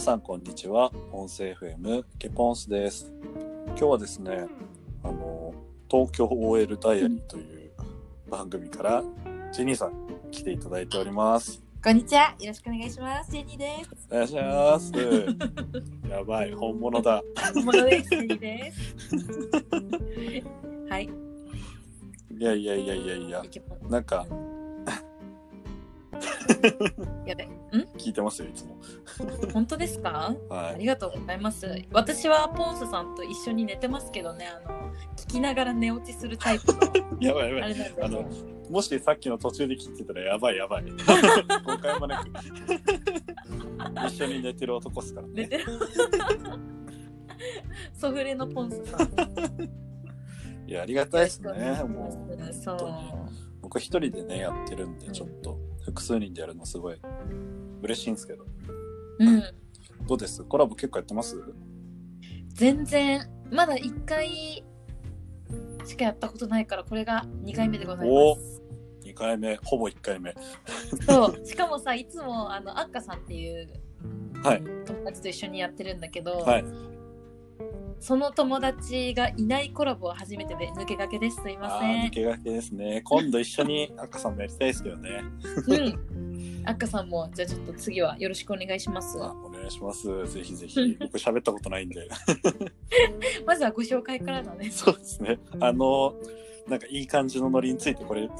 皆さんこんにちは音声 FM ケポンスです今日はですねあの東京 OL ダイアリーという番組からジェニーさん来ていただいておりますこんにちは。よろしくお願いします。ジェニーです。お願いします やばい本物だ本物です。ジェニーです。はい。いやいやいやいやいやなんか やべ。ん？聞いてますよいつも。本当ですか？あはい。りがとうございます。私はポンスさんと一緒に寝てますけどね、あの、聞きながら寝落ちするタイプの、やばいやばい。あのもしさっきの途中で切ってたらやばいやばい。誤解もなく。一緒に寝てる男っすからね。寝てる。ソフレのポンスさん。いやありがたいですね。もうう。そう。僕一人でねやってるんでちょっと複数人でやるのすごい。嬉しいんですけど。うん。どうです？コラボ結構やってます？全然、まだ1回しかやったことないから、これが2回目でございます。2回目。ほぼ1回目。そう。しかもさ、いつも、あの、アッカさんっていうはい。友達と一緒にやってるんだけど、はいその友達がいないコラボは初めてで抜け駆けです。すいまあせん。ー抜け駆けですね今度一緒に赤さんもやりたいですけどねうん。アッカさんも、じゃあちょっと次はよろしくお願いします。あお願いしますぜひぜひ僕喋ったことないんで まずはご紹介からだね。そうですねあのなんかいい感じのノリについてこれい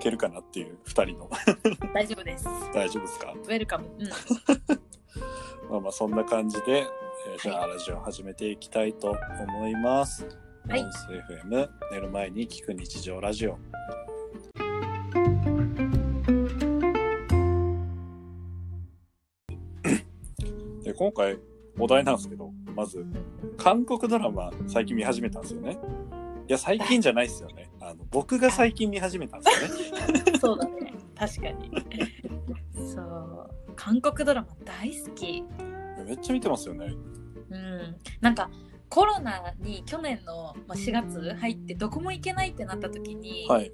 けるかなっていう2人の 大丈夫です。大丈夫ですか？ウェルカム。うん。まあまあそんな感じで、えーじゃあラジオ始めていきたいと思います。はい FM 寝る前に聞く日常ラジオ。で今回お題なんですけどまず韓国ドラマ最近見始めたんですよね。いや最近じゃないですよね。あの僕が最近見始めたんですよね。そうだね。確かに。そう。韓国ドラマ大好き。めっちゃ見てますよね。うん。なんか、コロナに去年のまあ4月入ってどこも行けないってなった時に、はい。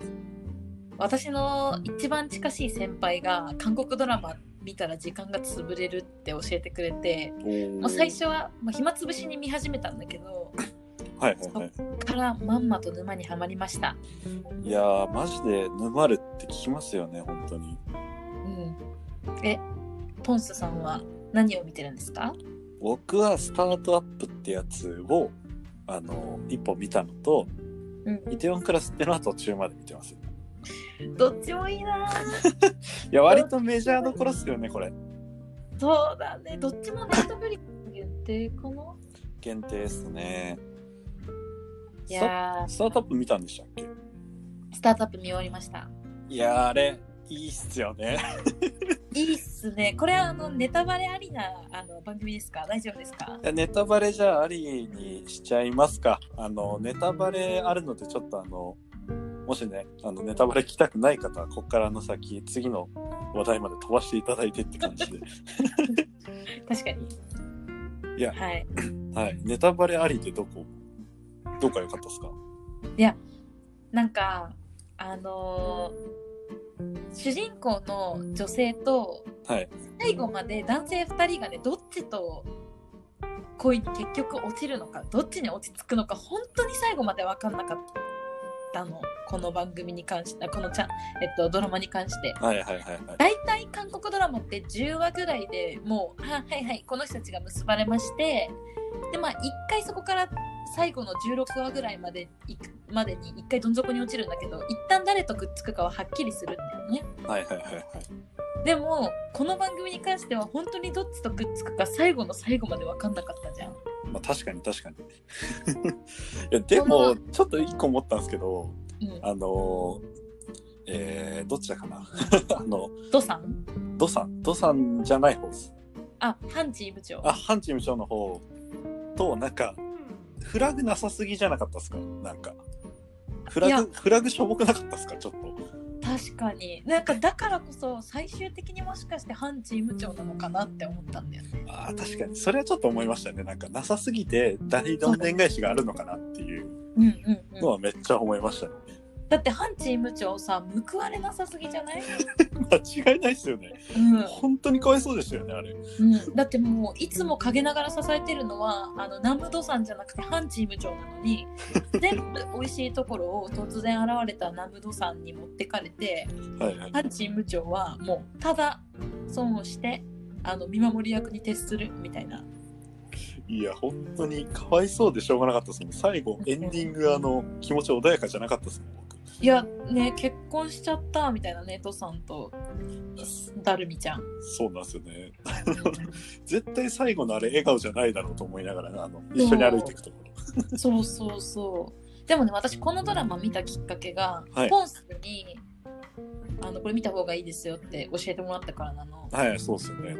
私の一番近しい先輩が韓国ドラマ見たら時間が潰れるって教えてくれて、おーまあ、最初は、まあ、暇つぶしに見始めたんだけどはいはいはい。そっからまんまと沼にはまりました、いやーマジで沼るって聞きますよね本当にうん、えポンスさんは何を見てるんですか？僕はスタートアップってやつをあの一本見たのと、うん。イテウォンクラスってのは途中まで見てますどっちもいいな。いや割とメジャーどころっすよねこれ。そうだね。どっちもネットフリックス限定かな。限定ですね。いやスタートアップ見たんでしたっけ？ースタートアップ見終わりました。いやーあれいいっすよね。いいっすね。これはあのネタバレありなあの番組ですか？大丈夫ですか？いやネタバレじゃあありにしちゃいますか。あのネタバレあるのでちょっとあのもしねあのネタバレ聞きたくない方はここからの先次の話題まで飛ばしていただいてって感じで。確かに。いやはい。はい。ネタバレありってどこ？どこが良かったですか？なんかあのー主人公の女性とはい。最後まで男性2人がねどっちと恋に結局落ちるのかどっちに落ち着くのか本当に最後まで分かんなかったの。この番組に関してあこのちゃん、えっと、ドラマに関して。はいはいはいはい。大体韓国ドラマって10話ぐらいでもうははいはいこの人たちが結ばれまして。でまあ1回そこから最後の16話ぐらいまで行くまでに1回どん底に落ちるんだけど一旦誰とくっつくかははっきりするんだよね。はいはいはいはいでもこの番組に関しては本当にどっちとくっつくか最後の最後まで分かんなかったじゃん。まあ確かに確かに。いやでもちょっと一個思ったんですけどうん。あのえー、どっちだかな。あのドさん？ドさん。ドさんじゃない方です。あハンチー部長。あハンチーム長の方となんかフラグなさすぎじゃなかったですか？なんか。フラグフラグしょぼくなかったですか？ちょっと。確かに。なんかだからこそ最終的にもしかしてハンチー部長なのかなって思ったんだよね。あー確かに。それはちょっと思いましたね。なんかなさすぎて大どんでん返しがあるのかなっていうのはめっちゃ思いましたねだってハンチーム長さ報われなさすぎじゃない、間違いないっすよね。うん本当にかわいそうでしたよね、あれ。うん、だってもういつも陰ながら支えてるのはあの南部土産じゃなくてハンチーム長なのに 全部美味しいところを突然現れた南部土産に持ってかれてはいはい。ハンチーム長はもうただ損をしてあの見守り役に徹するみたいないや、本当にかわいそうでしょうがなかったですもん。最後、エンディング、あの、気持ち穏やかじゃなかったですもん、僕。いやね結婚しちゃったみたいなね土さんとダルミちゃんそうなんですよね。絶対最後のあれ、笑顔じゃないだろうと思いながら、あの、一緒に歩いていくところ。そうそうそうでもね私このドラマ見たきっかけが、はいポンスにあのこれ見た方がいいですよって教えてもらったからなのはい、そうですよね。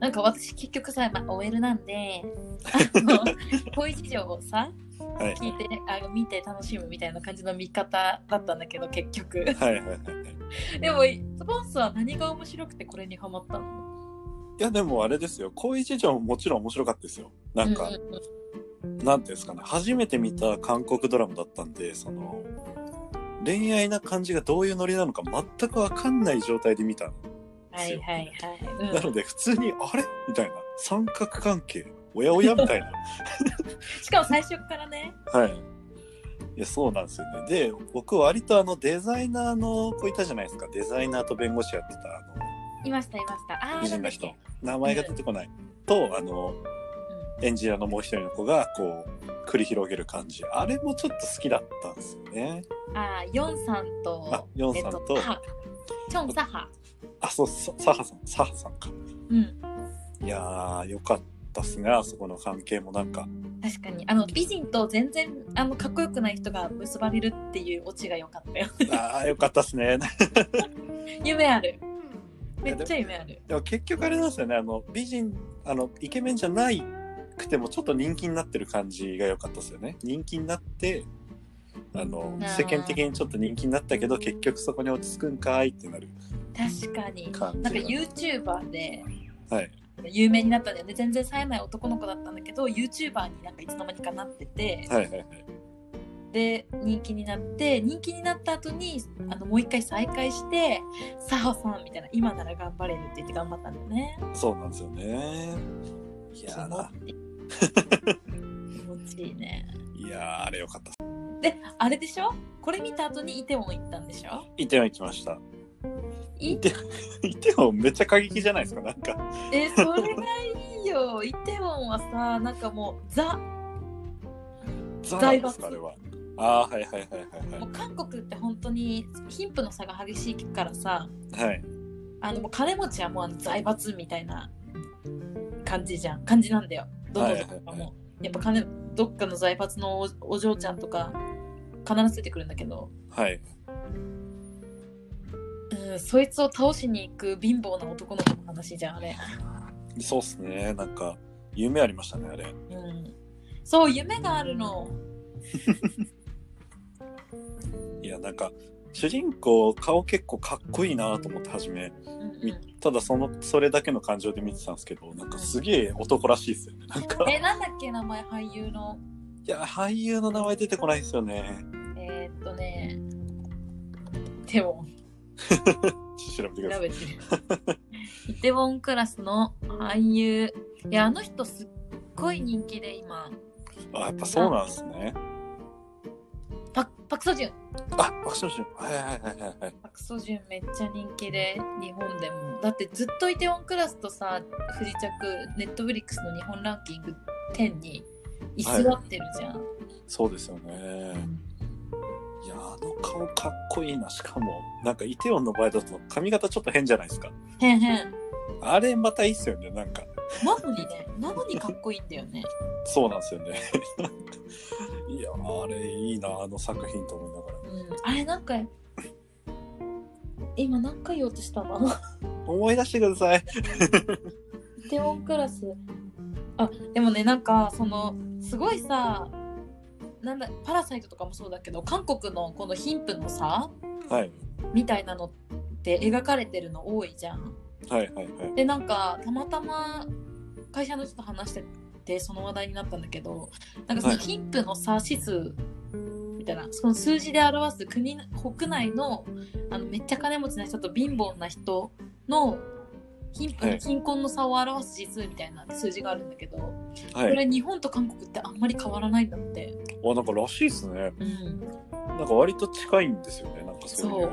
なんか私結局さ、まあ、OL なんであの 恋事情をさはい。聞いてあの見て楽しむみたいな感じの見方だったんだけど結局はいはいはいはい。でもポンスは何が面白くてこれにハマったの？いや、でもあれですよ。恋事情ももちろん面白かったですよ。なんか、うううんなんていうんですかね。初めて見た韓国ドラマだったんで、その、恋愛な感じがどういうノリなのか全くわかんない状態で見たんですよ。はいはいはい、なので普通に、あれ？みたいな。三角関係。おやおやみたいな。うん、しかも最初からねはい。いや、そうなんですよね。で、僕割とあのデザイナーの子いたじゃないですか。デザイナーと弁護士やってた、あいましたいましたあ美人な人。名前が出てこない。と、あの、エンジニアのもう一人の子が、こう、繰り広げる感じ。あれもちょっと好きだったんですよね。ああヨンさんとあヨンさんとえっと、ハチョンサハあ、そう、そサハさん、サハさんか。うんいやー、よかったっすね。あそこの関係もなんか。確かにあの美人と全然あのかっこよくない人が結ばれるっていうオチが良かったよあー、よかったっすね。夢あるめっちゃ夢あるでも結局あれなんですよね。あの、美人、あの、イケメンじゃないくてもちょっと人気になってる感じが良かったですよね。人気になって、あの世間的にちょっと人気になったけど結局そこに落ち着くんかいってなる確かになんか YouTuber ではい有名になったんだよね。全然冴えない男の子だったんだけど YouTuber になんかいつの間にかなっててはいはいはいで人気になって人気になった後にあのもう一回再会して「サハさん」みたいな「今なら頑張れる」って言って頑張ったんだよね。そうなんですよね。いやー。気持ちいいね。いやーあれよかったであれでしょ？これ見た後にイテウォン行ったんでしょ？イテウォン行きました。いイテイテウォンめっちゃ過激じゃないですかなんか。えそれがいいよ。イテウォンはさなんかもうザ。ザなんですかあれは。ああーはいはいはいはいもう韓国って本当に貧富の差が激しいからさ。はい。はいあのもう金持ちはもうあの財閥みたいな感じじゃん。感じなんだよ。どのどこかも、はいはいはやっぱ金どっかの財閥のおお嬢ちゃんとか必ず出てくるんだけど、はいうん、そいつを倒しに行く貧乏な男の子の話じゃんあれ、そうっすね。なんか夢ありましたねあれ。うん、そう夢があるの。いやなんか主人公顔結構かっこいいなと思って初めうんうん。みただそのそれだけの感情で見てたんですけどなんかすげえ男らしいですよねなんか。えなんだっけ名前俳優の？いや俳優の名前出てこないですよね。えー、っとねイテウォン調べてください。イテウォンクラスの俳優。いやあの人すっごい人気で今。あやっぱそうなんですね。パクパクソジュン。あ爆笑しはいはいはいはいはい。パクソジュンめっちゃ人気で日本でも。だってずっとイテウォンクラスとさ不時着ネットフリックスの日本ランキング10に居座ってるじゃん、そうですよねいやあの顔かっこいいな。しかもなんかイテウォンの場合だと髪型ちょっと変じゃないですか。へんへん。あれまたいいっすよねなんか。なのにねなのにかっこいいんだよね。そうなんですよね。いやあれいいなあの作品と思いながら。うん。あれなんか今何回言おうとしたの？思い出してください。イテウォンクラス。あでもねなんかそのすごいさなんだパラサイトとかもそうだけど韓国のこの貧富の差はい。みたいなのって描かれてるの多いじゃん。はいはいはい。でなんかたまたま会社の人と話しててその話題になったんだけどなんかそのはい。貧富の差指数みたいなその数字で表す国国内のあのめっちゃ金持ちな人と貧乏な人の貧はい貧困の差を表す指数みたいな数字があるんだけど、はい。これ日本と韓国ってあんまり変わらないんだって。あ、なんからしいですね。うんなんか割と近いんですよね。なんかそういそうう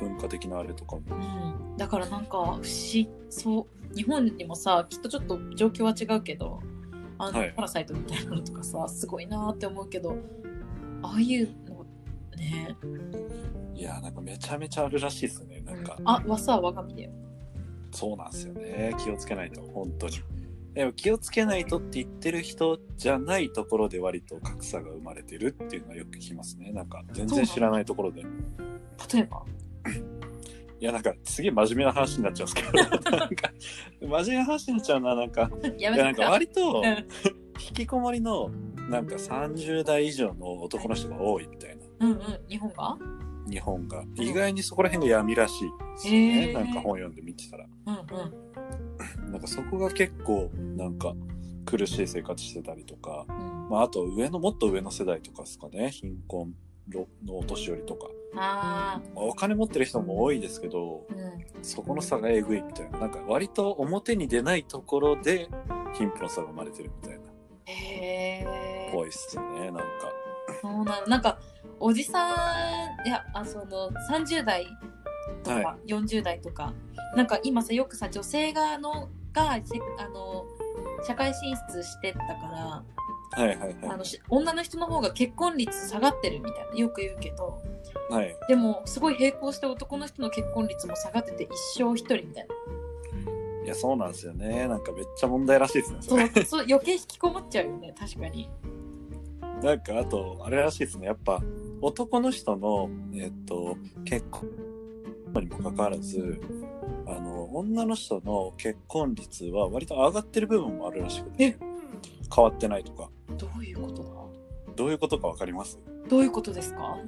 文化的なあれとかも。うん、だからなんか不思議そう日本にもさきっとちょっと状況は違うけどあの、はいパラサイトみたいなのとかさすごいなって思うけどああいうのね、いや、なんかめちゃめちゃあるらしいですね。なんか、あわさは我が身だよそうなんですよね。気をつけないと、本当に。でも気をつけないとって言ってる人じゃないところで割と格差が生まれてるっていうのはよく聞きますね。なんか全然知らないところで。い例えば？や、なんかすげえ真面目な話になっちゃうんですけど、なんか真面目な話になっちゃうな、なんか。やいや、なんか割とうん引きこもりのなんか30代以上の男の人が多いみたいな。うんうん日本が？日本が。意外にそこら辺が闇らしいですよね、へー。なんか本読んで見てたら。うんうん。なんかそこが結構なんか苦しい生活してたりとか、うん。まあ、あと上のもっと上の世代とかですかね。貧困のお年寄りとか、あまあお金持ってる人も多いですけどーうん。そこの差がえぐいみたいな。なんか割と表に出ないところで貧富の差が生まれてるみたいな。へえぽいっすねなんか。そうなのなんかおじさんいやあその30代とか、は40代とか。なんか今さよくさ女性がのがせあの社会進出してったからはいはいはあのし女の人の方が結婚率下がってるみたいなよく言うけど。いはい。でもすごい並行して男の人の結婚率も下がってて一生一人みたいな。いやそうなんですよね。なんかめっちゃ問題らしいですねそそうれそう余計引きこもっちゃうよね確かに。なんかあとあれらしいですね。やっぱ男の人のえっと結婚にもかかわらずあの女の人の結婚率は割と上がってる部分もあるらしくて変わってないとか。どういうことだ？どういうことか分かります？どういうことですか？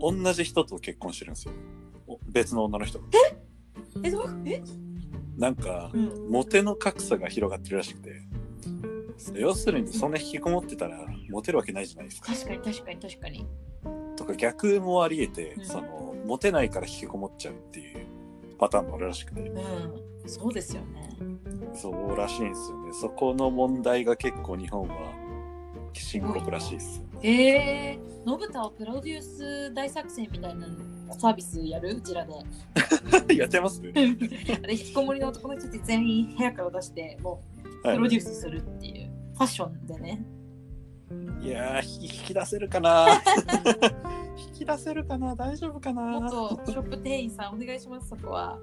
同じ人と結婚してるんですよ。お別の女の人が。え？どうえ？なんかうん。モテの格差が広がってるらしくて。要するにそんな引きこもってたらモテるわけないじゃないですか。確かに確かに確かにとか逆もありえて、うん。そのモテないから引きこもっちゃうっていうパターンもあるらしくて。うん。そうですよね。そうらしいんですよね。そこの問題が結構日本は深刻らしいですええー、のぶたをプロデュース大作戦みたいなサービスやる？うちらで。やってます？あ れ引きこもりの男の人たち全員部屋から出してもうはい。プロデュースするっていう、ファッションでねいや引き出せるかな？引き出せるかな？大丈夫かな？元ショップ店員さんお願いしますそこは。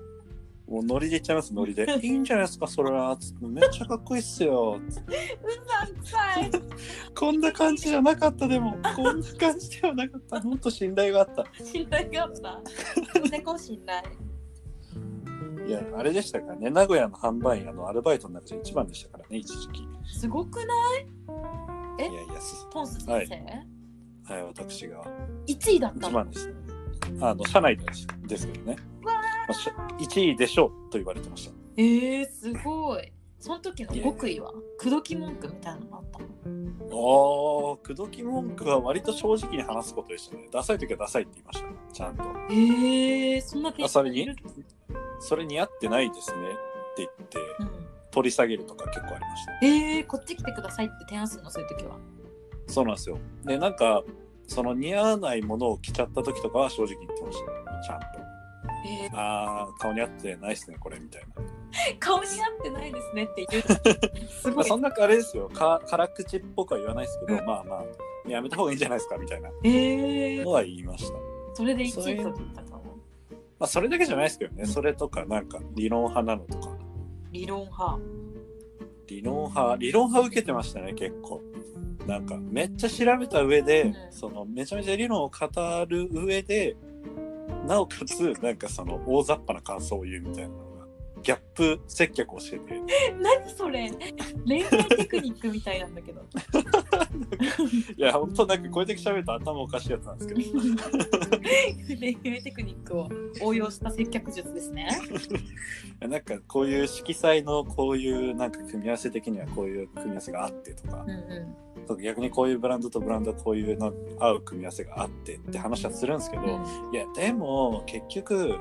もうノリで言っちゃいますノリで。いいんじゃないですかそれは。つって。めっちゃかっこいいっすよ。うさんくさい。こんな感じじゃなかったでも。こんな感じではなかった。ほんと信頼があった。信頼があった。猫信頼。いやあれでしたからね。名古屋の販売員あのアルバイトの中で一番でしたからね一時期。すごくない？え？いやいやすポンス先生、はい。はい私が。1位だったの？ですね。あの社内ですですけどね、まあし1位でしょうと言われてました。えー、すごい。その時の極意は？口説き文句みたいなのあったの？おー口説き文句は割と正直に話すことでしたね。ダサい時はダサいって言いましたちゃんと。えー、そんなあそれに？それ似合ってないですねって言って。うん取り下げるとか結構ありました。えー、こっち来てくださいって提案するのそういう時は。そうなんですよ。でなんかその似合わないものを着ちゃった時とかは正直に言ってましたちゃんと。えあー顔に合ってないっすねこれみたいな。ー、顔に合ってないですねって言う。すごい。まあそんなあれですよ。か辛口っぽくは言わないですけど、まあまあやめた方がいいんじゃないですかみたいな。えー。の、は言いました。それで1そういう位取ったかもまあそれだけじゃないですけどね。それとかなんか理論派なのとか理論派。理論派。理論派受けてましたね結構。なんかめっちゃ調べた上で、うん。そのめちゃめちゃ理論を語る上でなおかつなんかその大雑把な感想を言うみたいなギャップ接客をしてて。何それ？恋愛テクニックみたいなんだけど。いや本当なんかこれだけ喋ると頭おかしいやつなんですけど。恋愛テクニックを応用した接客術ですね。なんかこういう色彩のこういうなんか組み合わせ的にはこういう組み合わせがあってとか。うんうそう逆にこういうブランドとブランドこういうの合う組み合わせがあってって話はするんですけど、うん。いやでも結局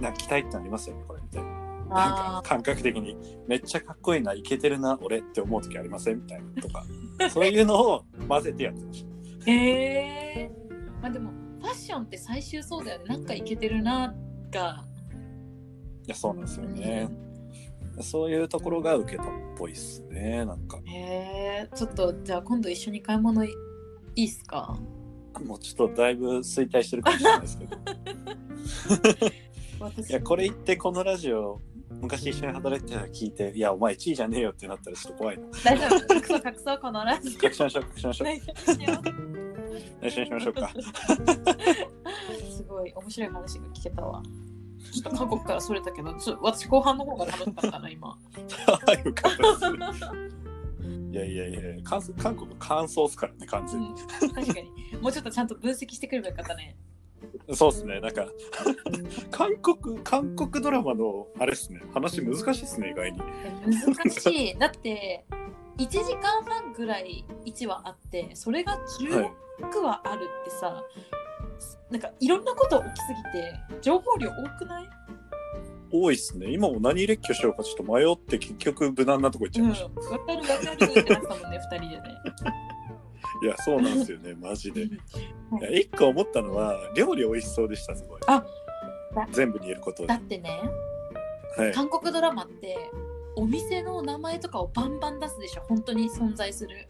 な期待ってありますよねこれみたいな。なんかあ感覚的にめっちゃかっこいいなイケてるな俺って思う時ありません？みたいなとか。そういうのを混ぜてやってましーへえまあでもファッションって最終そうだよね。なんかいけてるなが。たいやそうなんですよね、そういうところが受けたっぽいっすねなんか。へえちょっとじゃあ今度一緒に買い物いいいっすか？もうちょっとだいぶ衰退してるかもしれないですけど。私いやこれ言ってこのラジオ昔一緒に働いてたら聞いていやお前1位じゃねえよってなったらちょっと怖いな。大丈夫。隠そう隠そうこのラジオ確信しましょう確信しましょう。大丈夫だよ確信しましょう。かすごい面白い話が聞けたわ。ちょっと韓国からそれたけどちょ私後半の方が楽しかったな今。よかったですいやいやいや韓韓国乾燥っすからね完全に、うん確かにもうちょっとちゃんと分析してくればよかったねそうですね。なんか韓国韓国ドラマのあれっすね。話難しいっすね意外に。難しい。だって1時間半ぐらい1話あってそれがはい16話あるってさ、なんかいろんなこと起きすぎて情報量多くない？多いっすね。今も何列挙しようかちょっと迷って結局無難なとこ行っちゃうんいました、わかるわかるってなったもんね2人でねいやそうなんですよね マジで。いはい。や一個思ったのは料理美味しそうでしたすごい。あだ全部に言えることでだってねはい。韓国ドラマってお店の名前とかをバンバン出すでしょ本当に存在する。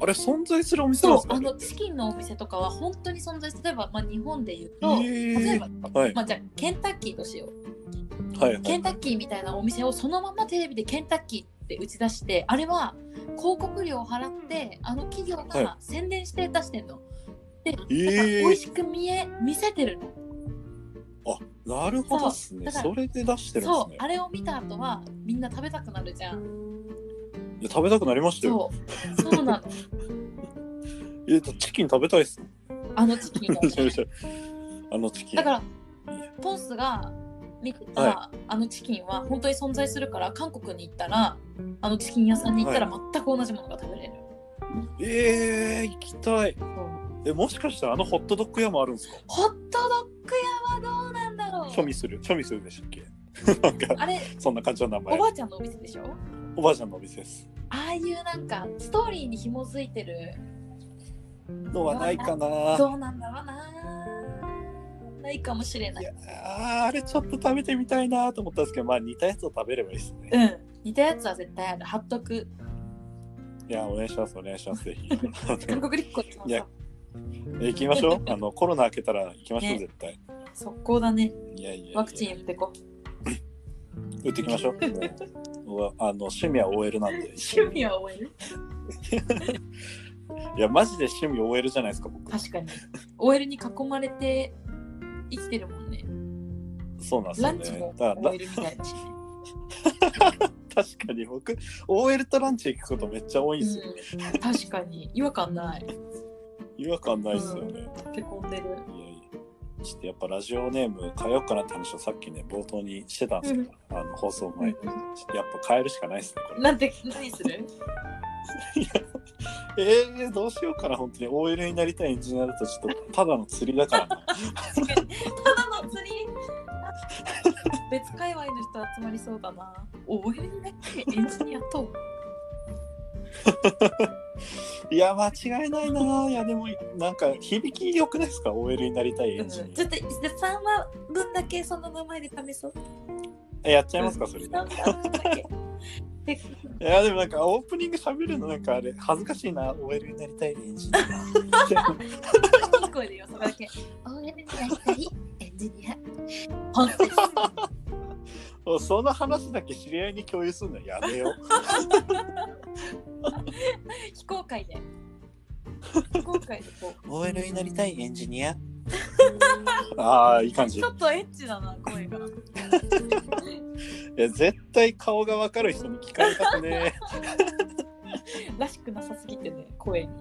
あれ存在するお店なんですか？そうあのチキンのお店とかは本当に存在する。例えば、まあ、日本で言うと、えー例えば、はい。まあ、じゃあケンタッキーとしよう。はいはい。ケンタッキーみたいなお店をそのままテレビでケンタッキーって打ち出してあれは広告料を払ってあの企業はが宣伝して出してんの。で、だからえー。美味しく見え見せてるの。なるほどっすね。そう。だからそれで出してるんですね。そう。あれを見た後はみんな食べたくなるじゃん。いや食べたくなりましたよ。そう。そうなの。えチキン食べたいっすあのチキンの、めちゃめちゃあのチキン。だからポンスが見てた、はあのチキンは本当に存在するから韓国に行ったらあのチキン屋さんに行ったら全く同じものが食べれる。えー、行きたい。えもしかしたらあのホットドッグ屋もあるんですか？ホットドッグ屋はどうなんだろう。チョミする。チョミするでしたっけ？なんかあれそんな感じの名前。おばあちゃんのお店でしょ？おばあちゃんのお店です。ああいうなんかストーリーに紐づいてる。のはないかな。どうなんだろうなないかもしれない。いやあれちょっと食べてみたいなと思ったんですけどまあ似たやつを食べればいいですね。うん。似たやつは絶対ある。貼っとく。いやお願いしますお願いしますぜひ。韓国立候行きまいやしょう。え行きましょう？あのコロナ明けたら行きましょう、ね。絶対。速攻だね。いやいやいや。ワクチン打ってこ打っていきましょう。あの趣味は OL なんで。趣味は終える？いやマジで趣味 OL じゃないですか僕。確かに。OL に囲まれて生きてるもんね。そうなんですよランチも確かに僕 OL とランチ行くことめっちゃ多いんですよ、うん、確かに。違和感ない。違和感ないっすよね、溶け込んでる。いやいや。ちょっとやっぱラジオネーム変えようかなって話をさっきね冒頭にしてたんですけど、あの放送前に、やっぱ変えるしかないですねこれ。なんて何する？えー、どうしようかな本当に。OL になりたいエンジニアだとちょっとただの釣りだからな。確かに。ただの釣り。別界隈の人集まりそうだな。OL になってエンジニアと いや間違いないな。いやでもなんか響き良くないですか？OL になりたいエンジニちょっと3話分だけその名前で試そう。アえやっちゃいますかそれで。3話分だけ。でいやでもなんかオープニング喋るのなんかあれ恥ずかしいな OL になりたいエンジニア。それだけ。OL になりたいエンジニア。その話だけ知り合いに共有するのやめよう。非公開で。非公開でこ OL になりたいエンジニア ああいい感じ。ちょっとエッチだな声が。や絶対顔が分かる人に聞かれたくねらしくなさすぎてね声に。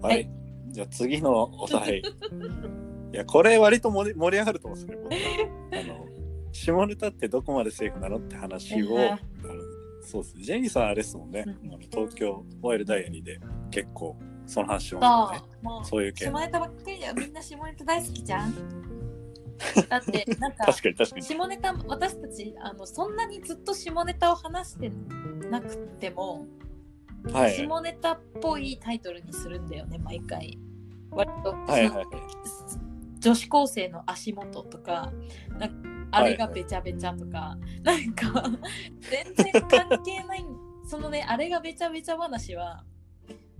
は はい。いじゃあ次のお題。いやこれ割と盛り盛り上がると思うんですね僕。あの下ネタってどこまでセーフなのって話を、えー。あのそうです。ねジェニーさんあれですもんね、うん。あの東京ワイルダイアリーで結構その話しそますよね。そう。いう系下ネタばっかりだよみんな下ネタ大好きじゃん。だってなんか確かに確かに。下ネタ私たちあのそんなにずっと下ネタを話してなくても、はい。下ネタっぽいタイトルにするんだよね毎回。割と、はいはいはい。女子高生の足元とかなんかあれがべちゃべちゃとか、なんか全然関係ないそのねあれがべちゃべちゃ話は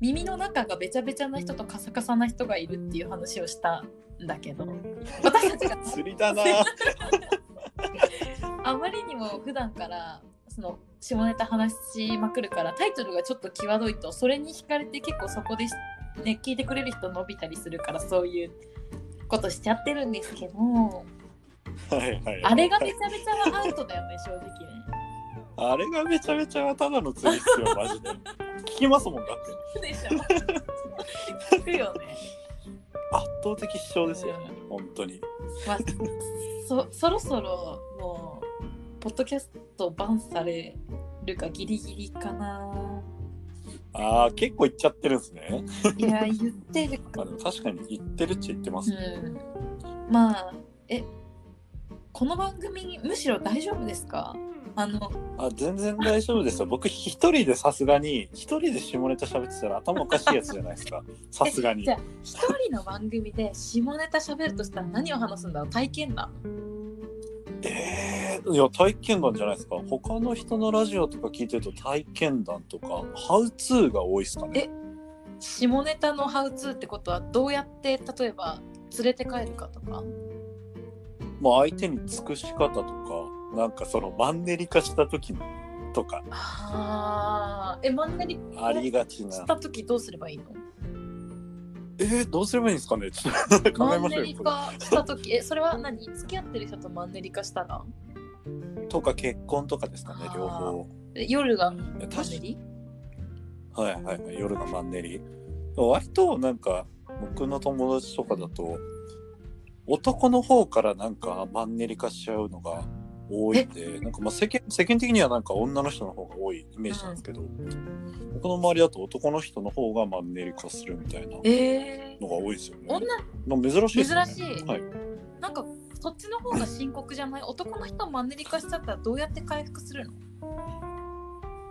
耳の中がべちゃべちゃな人とカサカサな人がいるっていう話をしたんだけど。私たちが釣りだな。あまりにも普段からその下ネタ話しまくるからタイトルがちょっと際どいとそれに惹かれて結構そこで、ね、聞いてくれる人伸びたりするからそういうことしちゃってるんですけどはいはいあれがめちゃめちゃはアウトだよね正直ね。あれがめちゃめちゃただの釣りっすよマジで。聞きますもんだって。でしょ。聞くよね。圧倒的主張ですよ、本当に。まあ、そそろそろもうポッドキャストバンされるかギリギリかな。ああ結構言っちゃってるんですね。いや言ってる。まあでも確かに言ってるっちゃ言ってます、うん、まあえこの番組むしろ大丈夫ですか？あのあ全然大丈夫ですよ。僕一人でさすがに一人で下ネタ喋ってたら頭おかしいやつじゃないですか。さすがに。じゃあ一人の番組で下ネタ喋るとしたら何を話すんだ？ろう体験談。えー、いや体験談じゃないですか。他の人のラジオとか聞いてると体験談とかハウツーが多いですかね。下ネタのハウツーってことはどうやって例えば連れて帰るかとか？まあ相手に尽くし方とかなんかそのマンネリ化した時とか。あー。えマンネリありがちな。した時どうすればいいの？えー、どうすればいいんですかね？ちょっと考マンネえましょうよリ化した時。えそれは何？付き合ってる人とマンネリ化したら？とか結婚とかですかね両方。え夜がマやンネリ？はいはいはい夜がマンネリ。割となんか僕の友達とかだと男の方からなんかマンネリ化しちゃうのが多いんでなんかまあ世間世間的にはなんか女の人の方が多いイメージなんですけど、僕の周りだと男の人の方がマンネリ化するみたいなえのが多いですよね。女？まあ珍しいですよね。珍しいはい。なんかそっちの方が深刻じゃない？男の人マンネリ化しちゃったらどうやって回復するの？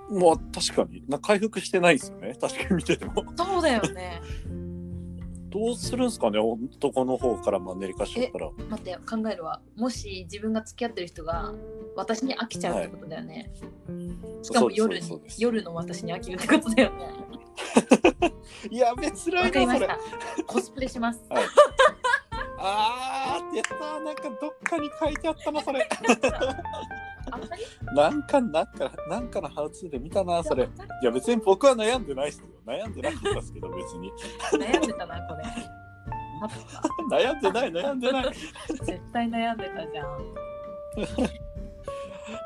まあ確かにな回復してないですよね。確かに見てても。そうだよね どうするんですかね男の方からマンネリ化しちゃったら。待って考えるわ。もし自分が付き合ってる人が私に飽きちゃうってことだよね、しかも夜に夜の私に飽きるってことだよね。やべつらわいなそれ。かりました。コスプレします。あーってやったーなんかどっかに書いてあったなそれ。なんかなんかなんかのハウツーで見たなそれ。いや別に僕は悩んでないです。よ悩んでなかったですけど別に。悩んでたなこれ。悩んでない悩んでない。絶対悩んでたじゃん。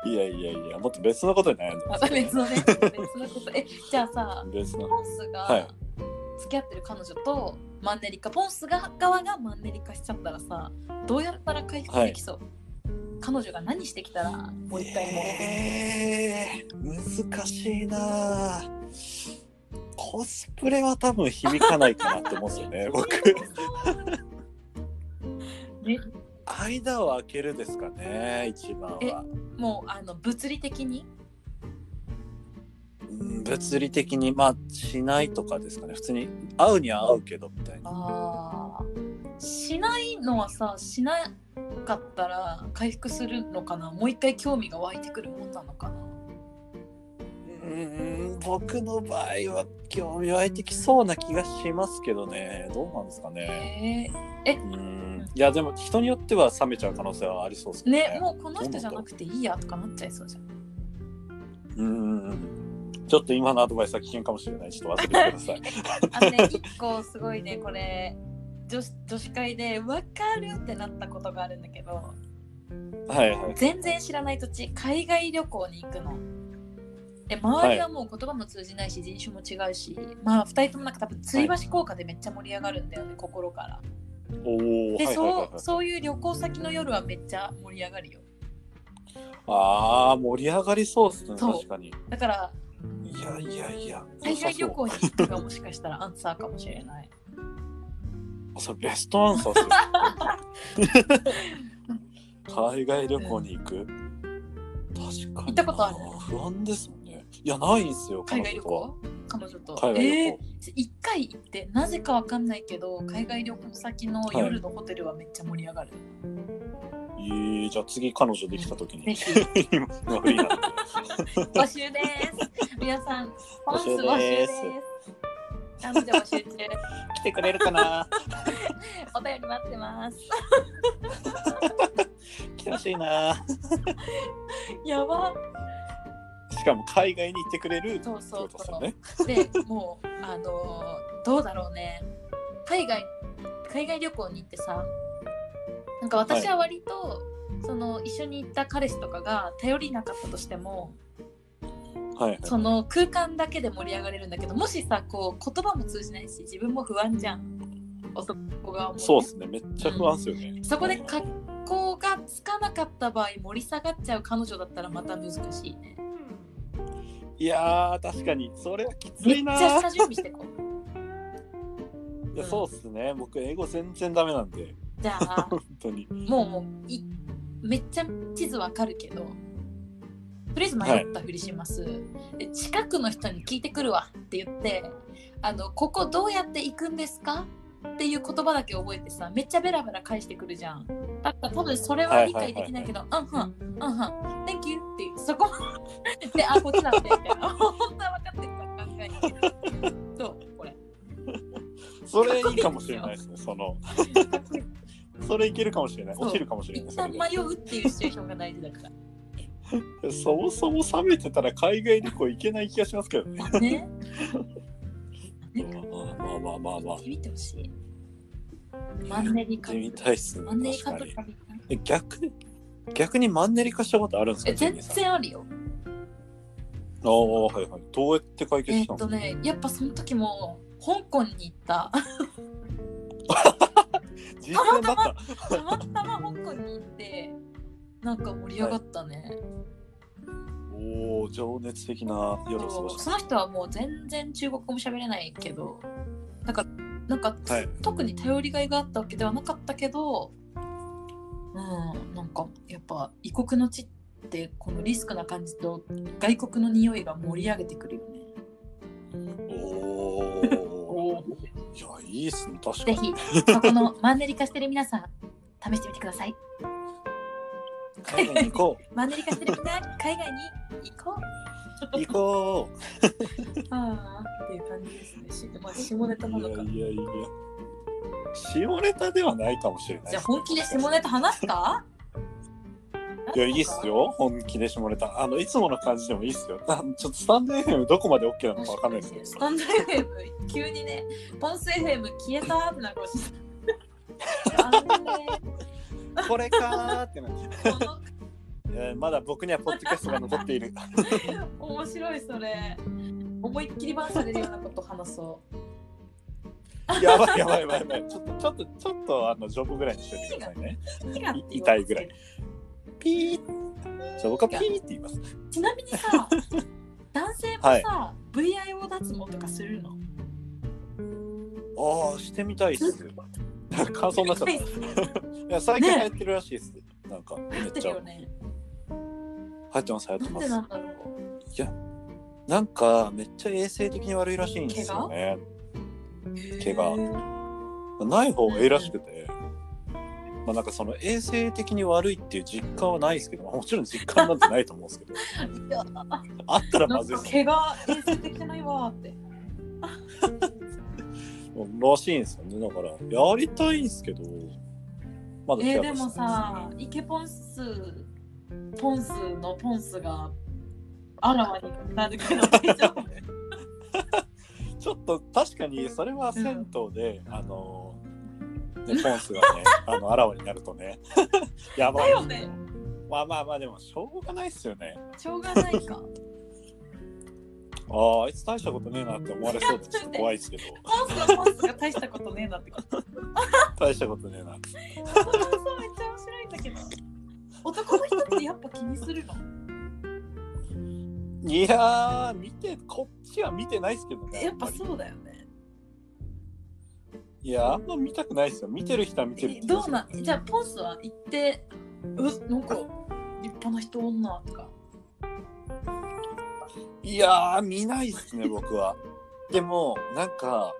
いやいやいやもっと別のことに悩んでまた別のね別のこと。えじゃあさ別の。ポンスがはい。付き合ってる彼女とマンネリ化ポンスが側がマンネリ化しちゃったらさどうやったら回復できそう、彼女が何してきたらもう一回戻ってえー、難しいなコスプレは多分響かないかなって思うんですよね 僕。ね間を空けるですかね一番は。もうあの物理的に？うん物理的にまあしないとかですかね普通に。会うには会うけどみたいな。しないのはさしなかったら回復するのかな？もう一回興味が湧いてくるもんなのかな？うん僕の場合は興味湧いてきそうな気がしますけどね。どうなんですかね。えうん。いやでも人によっては冷めちゃう可能性はありそうですね。ねもうこの人じゃなくていいやとかなっちゃいそうじゃん。うん。ちょっと今のアドバイスは危険かもしれない。ちょっと忘れてください。あのね一個すごいねこれ。女子女子会で分かるってなったことがあるんだけど。はいはい。全然知らない土地海外旅行に行くの。で周りはもう言葉も通じないし人種も違うし、まあ2人ともなんか多分つい橋効果でめっちゃ盛り上がるんだよね、心から。おおで、はいはいはいはいそうそういう旅行先の夜はめっちゃ盛り上がるよ。ああ、盛り上がりそうっすね、確かに。だからいやいやいや。海外旅行に行くがもしかしたらアンサーかもしれない。そうそれベストアンサー 海外旅行に行く？確かに。行ったことある不安ですもんね。いや、ないんすよ、海外旅行？彼女と。海外旅え行。ー一回行ってなぜかわかんないけど海外旅行先の夜のホテルはめっちゃ盛り上がる。えー、じゃあ次彼女できた時に。募集です。皆さん、ファンス募集でです集中。来てくれるかな？お便り待ってます。来てほしいな やば。しかも海外に行ってくれるってこそうそうそとですよね。う。で、もう、あのーどうだろうね。海外、海外旅行に行ってさ、なんか私は割と、その一緒に行った彼氏とかが頼りなかったとしても、はいはい。その空間だけで盛り上がれるんだけど、もしさ、こう言葉も通じないし、自分も不安じゃん。男側も、ね。そうですね。めっちゃ不安ですよね。そこで格好がつかなかった場合盛り下がっちゃう彼女だったらまた難しいね。いやー、確かに。それはきつめっちいなゃ下準備してこう。いや、そうっすね。僕、英語全然ダメなんで。じゃあ本当に。もうもういめっちゃ地図わかるけどとりあえず迷ったふりします、で近くの人に聞いてくるわって言ってあのここどうやって行くんですか？っていう言葉だけ覚えてさめっちゃベラベラ返してくるじゃんだから多分それは理解できないけど「うんはんうんはん Thank you」っていうそこで「あこっちだって」みたいな 本当は分かってるから考えてそうこれそれいいかもしれないですね。その、それいけるかもしれない。落ちるかもしれ一ない。それ旦迷うっていうシチュエーションが大事だからでそもそも冷めてたら海外旅行行けない気がしますけどね。ねまあまあまあまあ。行ってみてほしい。マンネリ化みたいっすね。マンネリ化確かにとか逆に、逆にマンネリ化したことあるんですかえ全然あるよ。ああ、はいはい。どうやって解決えーしたっとね、やっぱその時も香港に行った。実践だった。たまたま香港に行って、なんか盛り上がったね。おお、情熱的な夜を過ごしその人はもう全然中国語も喋れないけど、なんか、なんか、た。はい。特に頼りがいがあったわけではなかったけど、うん、なんかやっぱ異国の地ってこのリスクな感じと外国の匂いが盛り上げてくるよね。おお。いや、いいっすね。確かぜに。ひそこのマンネリ化してる皆さん試してみてください。海外に行こ マンネリ化してるみんな海外に行こう。う。行 こああっていう感じですね。しまあ、下ネタう。ないのか。やいやいや。下ネタではないかもしれないじゃあ本気で下ネタ話すか？いや、いいっす。よ。本気で下ネタ。あの、いつもの感じでもいいっすよ。あちょっとスタンド FM どこまで OK なのかわかんないですけど。スタンド FM 急にね、ポンス FM 消えたってなるかもし れない。あこれかーってなっれこのいやまだ僕にはポッドキャストが残っている。面白いそれ。思いっきりバンされるようなこと話そう。やばいやばいやばいやばい。ちょっと、ちょっと、ちょっと、あの、ジョブぐらいにしておいてくださいね。痛いぐらい。ピー僕はピーって言います。ちなみにさ、男性もさ、VIO 脱毛とかするの？ああ、してみたいっす。感想になっちゃった。いや、最近流行ってるらしいです。なんか、めっちゃ。ってます、流行ってます。いや、なんか、めっちゃ衛生的に悪いらしいんですよね。毛がない方がいいらしくて。まあ、なんかその衛生的に悪いっていう実感はないですけど、もちろん実感なんてないと思うんですけど、あったらまずいです。毛が衛生的じゃないわーって。らしいんですよね。だから、やりたいんですけど、まだ手えー、でもさ、イケポンス、ポンスのポンスがあらわになるけど大丈夫ちょっと確かにそれは銭湯で、あのね、ポンスがね あのあらわになるとね やばいだよね。まあまあまあでもしょうがないっすよねしょうがないか。あああいつ大したことねえなって思われそうでちょっと怖いですけどポンスはポンスが大したことねえなってこと。大したことねえなそうめっちゃ面白いんだけど。男の人ってやっぱ毛気にするの？いやー、見て、こっちは見てないですけどね。やっぱそうだよねいや、あんま見たくないですよ。見てる人は見てるっどうなんじゃあポンスは行ってうなんか立派な人女とかいやー、見ないっすね、僕は。でも、なんか、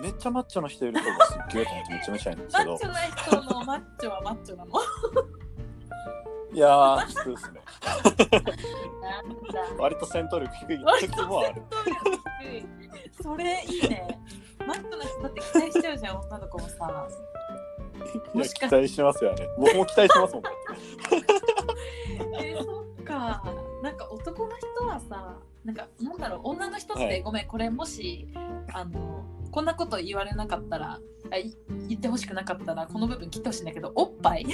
めっちゃマッチョの人いると思すっげえと思ってめちゃめちゃいいんですけどマッチ。ョな人のマッチョはマッチョなのいやー、普通ですね。割と戦闘力低い時もある。それいいねマッチョな人だって期待しちゃうじゃん女の子もさ。もしか期待しますよね。僕も期待しますもん。えー、そっか。なんか男の人はさなんかなんだろう女の人って、はい。ごめんこれもしあのこんなこと言われなかったらあい言ってほしくなかったらこの部分切ってほしいんだけどおっぱ い。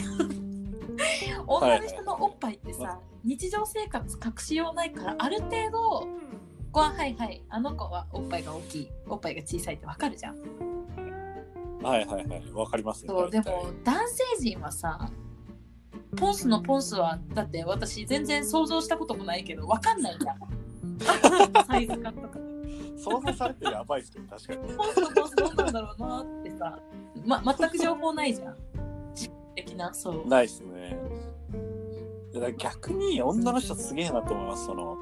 女の人のおっぱいってさ、日常生活隠しようないからある程度こうはいはいあの子はおっぱいが大きいおっぱいが小さいってわかるじゃんはいはいはい。わかりますね。そうでも男性陣はさポンスのポンスはだって私全然想像したこともないけどわかんないじゃん サイズ感とか想像されてやばいっすけど、確かに。ポンスのポンスどうなんだろうなってさ、ま、全く情報ないじゃん的なそうないっすね。だから逆に女の人すげえなと思います。その、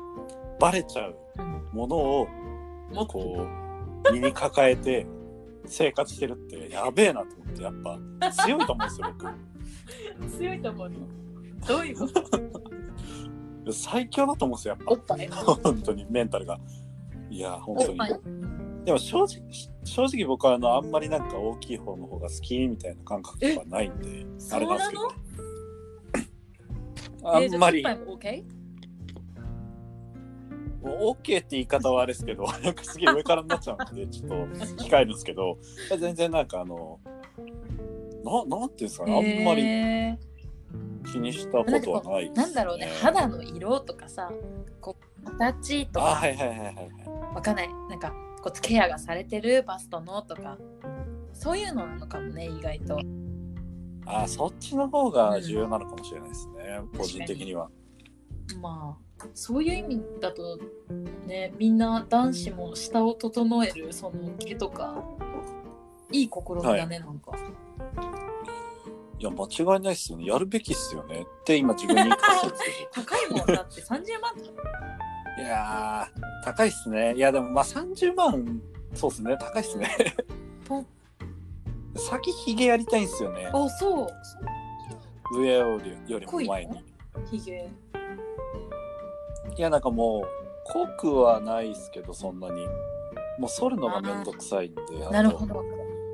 バレちゃううん。ものを、こう、身に抱えて生活してるってやべえなと思って、やっぱ強いと思うんですよ、僕。強いと思うの。どういうこと？最強だと思うんですよ、やっおっぱ。本当にメンタルが。いや、本当に。でも正直、正直僕はあのあんまりなんか大きい方の方が好きみたいな感覚とかないんで、あれなんですけど。あんまり、OK? もう OK って言い方はあれですけど、なんかすげえ上からになっちゃうんで、ちょっと控えるんですけど、全然なんかあの、ななんていうんですかね、あんまりえ気にしたことはないです、ーなんだろうね肌の色とかさこう形とあ、かはいはいはいはいはい。わかんないなんかこうケアがされてるバストのとかそういうのなのかもね意外とあ、そっちの方が重要なのかもしれないですね、個人的には。まあそういう意味だとねみんな男子も舌を整えるその毛とかいい試みだね、なんかいや、間違いないですよね。やるべきっすよね。って今自分に言い聞か。高いもんだって30万いやー、高いっすね。いや、でもまあ30万、そうっすね、高いっすね。先ヒゲやりたいんすよね。あそう上よりよりも前に。ひげいや、なんかもう、濃くはないっすけど、そんなに。もう剃るのがめんどくさいんで、なるほど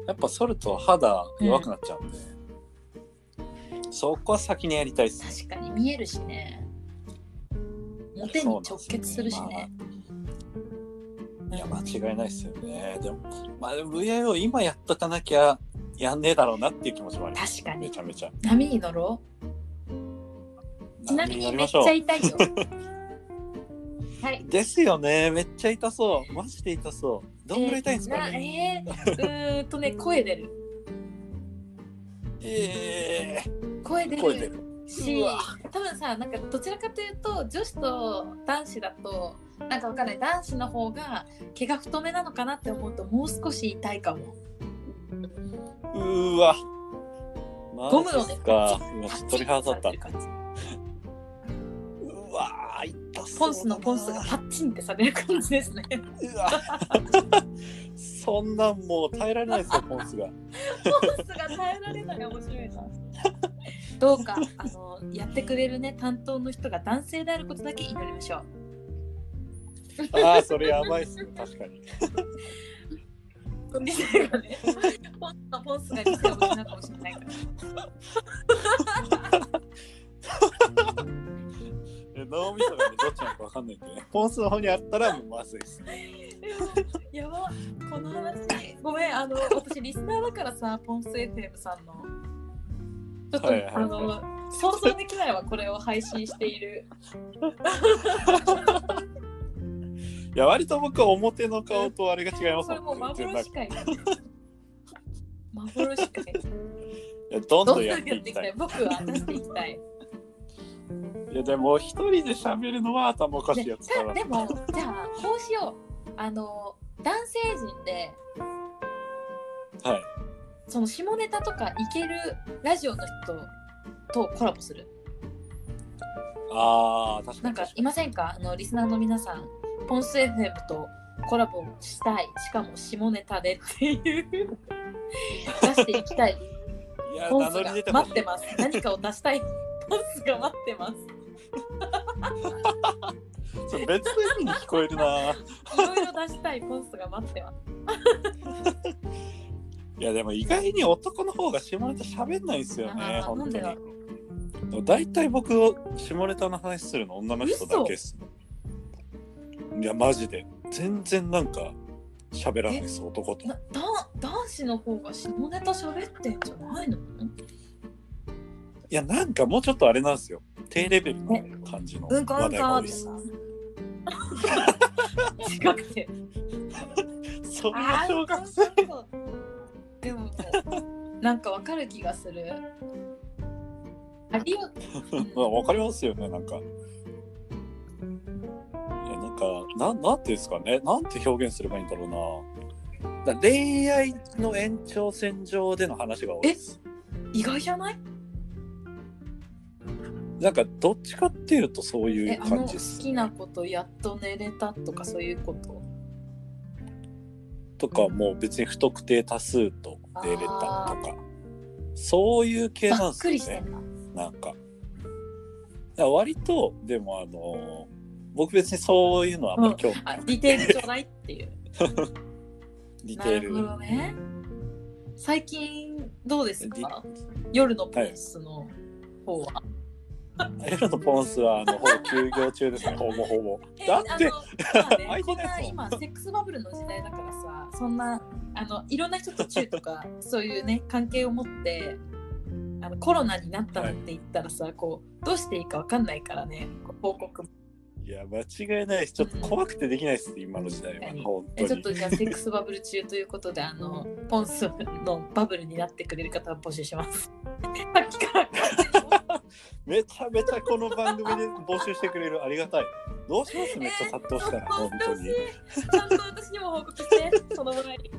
やっぱ剃ると肌弱くなっちゃうんで、そこは先にやりたいっす。確かに見えるしねモテに直結するしねいや、間違いないっすよね。でも、まあ、でも VIO 今やっとかなきゃやんねえだろうなっていう気持ちもあります。確かにめちゃめちゃ。波に乗ろうちなみにめっちゃ痛いよ はいですよね。めっちゃ痛そう。マジで痛そう。どんぐらい痛いんですか？ね。えーなえーうーんとね声出るえ声出るー、声出る。しうわ多分さなんかどちらかというと女子と男子だとなんかわかんない男子の方が毛が太めなのかなって思うともう少し痛いかもうーわ。ゴムをねすか。パ今、チッ鳥肌立った。ポンスのポンスがパッチンってされる感じですね。うわ。そんなんもう耐えられないですよ、ポンスが。ポンスが耐えられない面白いな。どうかあのやってくれるね担当の人が男性であることだけ祈りましょう。ああ、それやばいっすね、確かに。理性がね。ポンスのポンスが理性を失うかもしれないからえ脳みそがね、どっちなのかわかんないんでね。ポンスの方にあったらもうまずいっす。やばこの話ごめんあの私リスナーだからさポンス FM さんのちょっと、はいはいはいあの想像できないわこれを配信している いや、割と僕は表の顔とあれが違いますこれもんね。全然幻界幻界いやどんどんどんどんやってていきたいいきたい。僕は出していきたいいやでも一人で喋るのは頭おかしいやつだな。ででもじゃあこうしよう。あの男性陣ではい。その下ネタとかいけるラジオの人とコラボする？ああ、確かなんかいませんか？あのリスナーの皆さんポンス FM とコラボしたい。しかも下ネタでっていう。出していきたい。に。いや、ポンスが待ってます。何かを出したい。ポンスが待ってます それ別の意味に聞こえるな。いろいろ出したいポンスが待ってます いやでも意外に男の方が下ネタ喋んないんですよね、あー本当に。大体僕を下ネタの話するの女の人だけっす。いやマジで全然なんか喋らないです男と。なだ男子の方が下ネタ喋ってんじゃないの？いやなんかもうちょっとあれなんですよ。低レベルの感じの話題が多いですさ。近くて。そんな小学生でも、なんかわかる気がする。ありよ、まあわかりますよねなんか。いやなんかなんなんていうんですかねなんて表現すればいいんだろうな。だ恋愛の延長線上での話が多いです。意外じゃない？なんかどっちかっていうとそういえ、う感じです。きなことやっと寝れたとかそういうこと？とかもう別に不特定多数と出れたとかそういう系なんですよね。なんか。割とでもあの僕別にそういうのはあんまり興味あ、ディテールちょうだいっていう。似てるなるほどね。最近どうですか？夜のポンスの方は。エロのポンスはあのほぼ休業中ですね。ほぼほぼ。えだって ね。こんな今セックスバブルの時代だからさそんなあのいろんな人とチューとかそういうね関係を持ってあのコロナになったって言ったらさ、こうどうしていいかわかんないからね報告も。いや間違いない。ですちょっと怖くてできないです今の時代は。何本当に。えちょっとじゃあセックスバブル中ということであのポンスのバブルになってくれる方を募集します。さっきからめちゃめちゃこの番組で募集してくれるありがたい。どうします？めっちゃ殺到したら本当に。ちゃんと私にも報告してそのぐらい。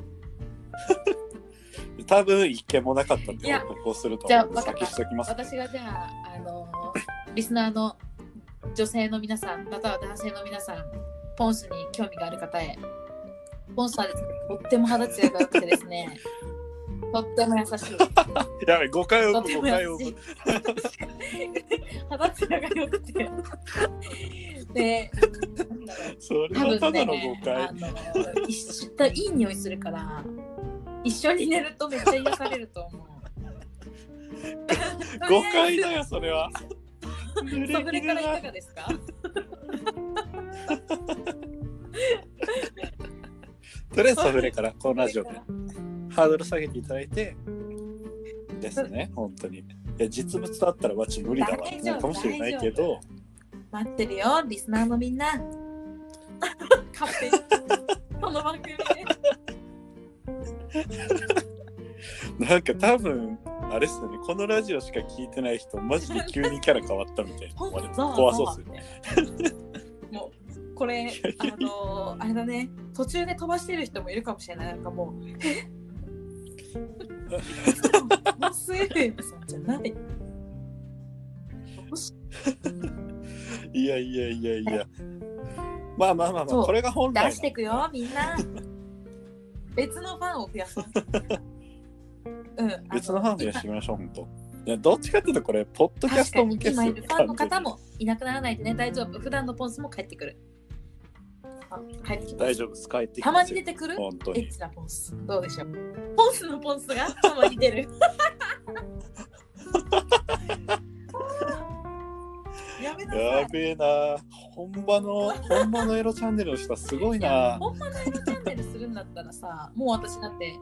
多分一件もなかったっていや報告をするとじゃあ先しときます。私がじゃあ、あのリスナーの女性の皆さん、または男性の皆さん、ポンスに興味がある方へ、ポンスはです。ね、とっても肌ツヤが良くてですね、とっても優しい。やべ、誤解を誤解を。肌ツヤが良くて。で、それはただのね誤、解。あの一緒いい匂いするから、一緒に寝るとめっちゃ癒されると思う。誤解だよ、それは。それからいかがですか？とりあえずそれから、このラジオでハードル下げていただいて、ですね、本当に。いや、実物だったら、わち無理だわってなるかもしれないけど、待ってるよ、リスナーのみんな。勝手にこの番組で。なんか多分、あれっすよね、このラジオしか聞いてない人、マジで急にキャラ変わったみたいな。怖そうっすよね。もうこれあのーあれだね途中で飛ばしてる人もいるかもしれないなんかもうえ？マス FM さんじゃない。い。やいやいやいや。まあまあまあまあ、これが本来の。出してくよみんな。別のファンを増やそう。うんあ別のファンでやしてみましょう、本当。いや、どっちかっていうと、これ、ポッドキャスト向けっすよ今いるファンの方もいなくならないでね大丈夫。普段のポンスも帰ってくる。あ帰ってきます。大丈夫です、帰ってきたま。に出てくる？本当に。エッチなポンス。どうでしょう？ポンスのポンスがたまに出る。やめなさい。やべえな。本場の、本場のエロチャンネルの人はすごいいやな。本場のエロチャンネルするんだったらさもう私だって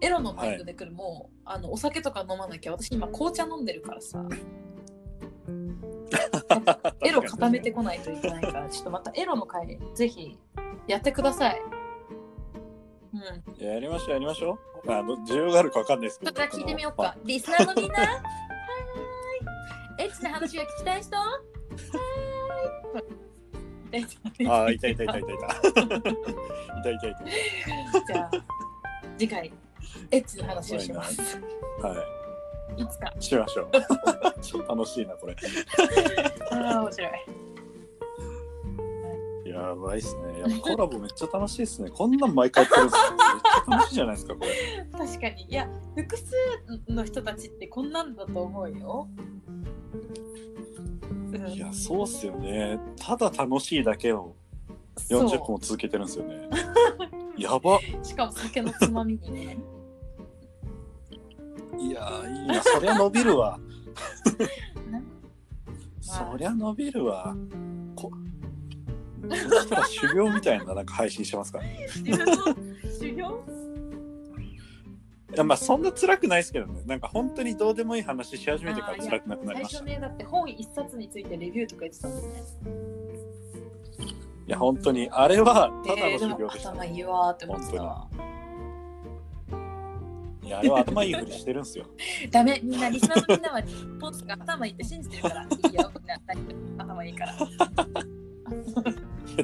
エロのマインドで来る、もうあのお酒とか飲まなきゃ私今紅茶飲んでるからさエロ固めてこないといけないからちょっとまたエロの会ぜひやってくださいうんやりましょう、やりましょう。あの、需要があるかわかんないですけど。ちょっと聞いてみようか。リスナーのみんな。はーい。エッチな話が聞きたい人？ああ、いたいたいたいたいた。いたいたいじゃあ次回エッチの話をします。た。はいつか。い。しましょう。超楽しいな、これ。ああ面白い。やばいっすね。やっぱコラボめっちゃ楽しいっすね。こんなん毎回やってるんですよ。めっちゃ楽しいじゃないですか、これ。確かにいや複数の人たちってこんなんだと思うよ。うんいや、そうっすよね。ただ楽しいだけをそう40分も続けてるんですよね。やば。しかも酒のつまみにね。いやー、いいな。そりゃ伸びるわ。なそりゃ伸びるわ。こそしたら修行みたいななんか配信してますから。い自分の修行？や、まあそんな辛くないですけどね。なんか本当にどうでもいい話し始めてから辛くなくなり最ました。い初ねだって本一冊についてレビューとか言ってたもんね。や、本当に。あれはただの修行でした。頭いいわーって思ってたわ。いや、あれは頭いいふりしてるんですよ。ダメみんなリスナーのみんなはポーズが頭いいって信じてるからいいよみんな頭いいから。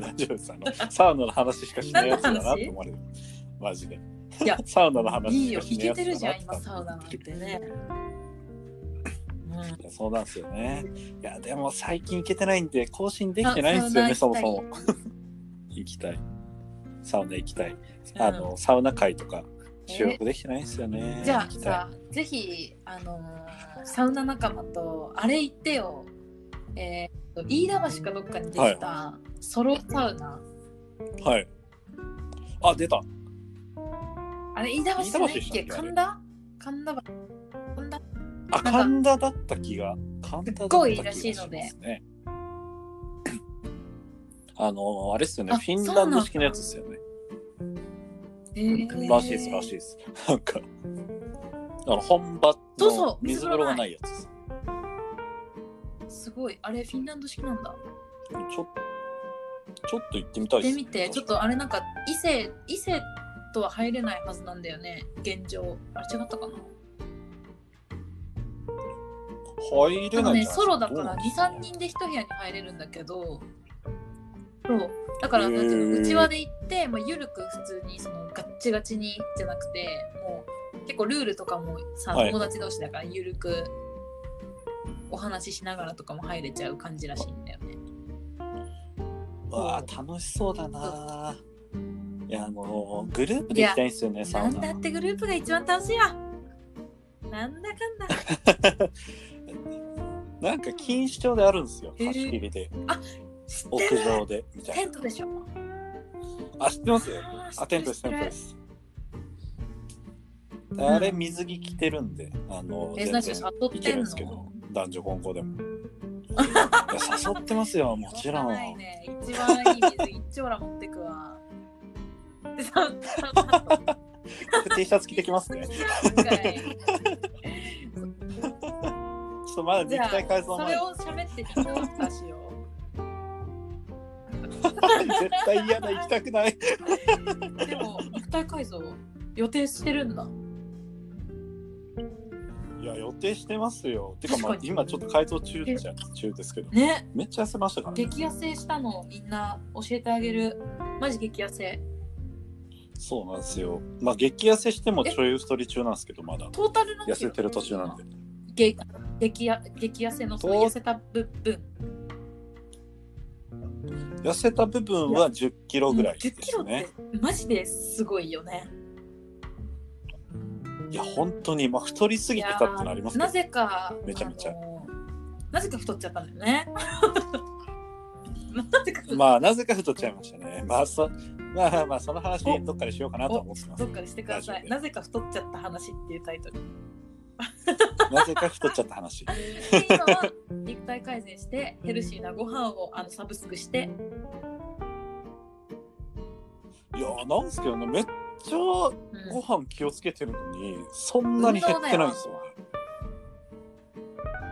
大丈夫です。あの、サウナの話しかしないやつだなと思われる。マジで。いやサウナの話いいよいしかしないやつだなけてるじゃん今サウナなんてね。いやそうなんですよね。いや、でも最近行けてないんで、更新できてないんですよね、そもそも。行きたい。サウナ行きたい。あの、サウナ会とか収録できてないんですよね。じゃあさぜひあのーサウナ仲間とあれ行ってよ。えー、と飯田橋かどっかにできたソロサウナ。はい。あ、出た。あれ飯田橋じゃないっけ？神田？神田橋？神田？あ、か神田だった気が。神田だった気がすっごいらしいのでますね。あの、あれっすよね。あフィンランド式のやつですよね。えーらしいです、らしいです。なんか、あの、本場の水風呂がないやつです。すごいあれフィンランド式なんだ。ちょちょっと行ってみたいです。で見てちょっとあれなんか異性異性とは入れないはずなんだよね現状。あれ違ったかな入れないんじゃないですソロだからどうなんです23人で一部屋に入れるんだけどそうだからなんていうのうちわで行って、まあ、ゆるく普通にそのガッチガチにじゃなくてもう結構ルールとかもさ、はい友達同士だからゆるくお話ししながらとかも入れちゃう感じらしいんだよね。わあ楽しそうだな。いやあのグループで行きたいんですよねサウナ。なんだってグループが一番楽しいわなんだかんだ なんか錦糸町であるんですよ。貸し切りで知って屋る上でみたいな。テントでしょあ知ってます？よ。あテントですテントです。あれ水着着てるんであのえ、全然なし誘ってんるんですけどの男女混合でも。いや誘ってますよもちろん。ね。一番いい水 一丁ら持ってくわ。T シャツ着てきますね。ちょっとまだじゃあ、肉体改造前それを喋ってみようかしよ絶対嫌だ行きたくない。う。でも、肉体改造？予定してるんだ。いや予定してますよ。てかまあ今ちょっと改造中っちゃ中ですけど、ね、めっちゃ痩せましたからね。激痩せしたのみんな教えてあげる。マジ激痩せ。そうなんですよ。まあ激痩せしてもちょい太り中なんですけどまだトータル痩せてる途中なんで。激激や激痩せのその痩せた部分。痩せた部分は10キロぐらいで10キロってすね。マジですごいよね。いや本当にまあ太りすぎてたってなりますなぜかめちゃめちゃなぜか太っちゃったんだよね なぜかまあなぜか太っちゃいましたね。まあそまあまあその話どっかでしようかなとは思ってますどっ。かでしてくださいなぜか太っちゃった話っていうタイトル なぜか太っちゃった話。で今は肉体改善してヘルシーなご飯をあのサブスクしていやなんすけどねめっちゃうんご飯気をつけてるのにそんなに減ってないんですよね。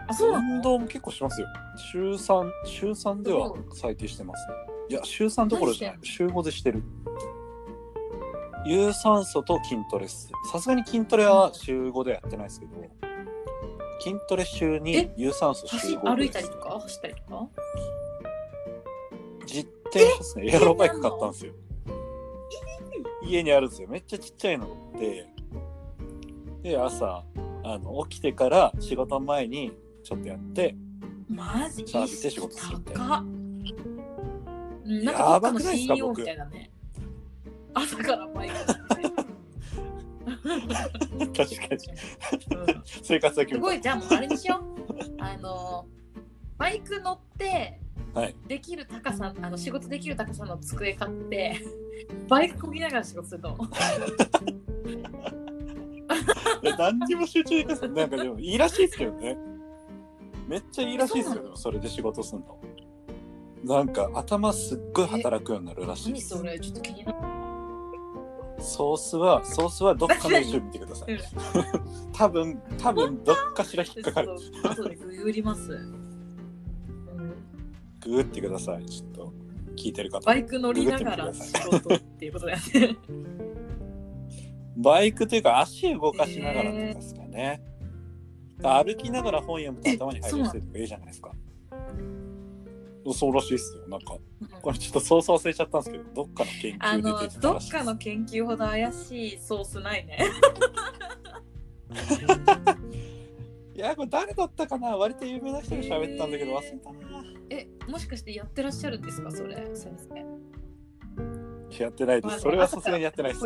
あそうなの？運動も結構しますよ。週3、週3では最低してますね。いや、週3どころじゃない何。週5でしてる。有酸素と筋トレっす。さすがに筋トレは週5でやってないですけど、筋トレ週にえ？有酸素週走5歩いたりとか？走ったりとか？実店ですね。エアロバイク買ったんですよ。家にあるんですよ。めっちゃちっちゃいのでで朝あの起きてから仕事前にちょっとやってマジ？シャワー浴びて仕事するみたい高っ。うんなんかやばくないですか CEO 僕みたいだね朝からバイ確かに。うん生活だけすごいじゃあもうあれにしよう。あのバイク乗ってはい。できる高さあの仕事できる高さの机買ってバイクこぎながら仕事するのいや何にも集中できないなんかでもいいらしいですけどね。めっちゃいいらしいですよでもそれで仕事すんの。なんか頭すっごい働くようになるらしいです。何それ？ちょっと気になるソースはソースはどっかの見てください。多分多分どっかしら引っかかる。そう後でググります、うんググってくださいちょっと聞いてる方バイク乗りながら仕事っていうことだよねバイクというか足動かしながらとかですかね、歩きながら本読むと頭に入る人とかいいじゃないですかそうらしいですよ。なんかこれちょっとソース忘れちゃったんですけどどっかの研究で出てたどっらしいです。かの研究ほど怪しいソースないね。いやこれ誰だったかな？割と有名な人が喋ったんだけど忘れたな。えもしかしてやってらっしゃるんですか？それ先生やってないです。それはさすがにやってないです。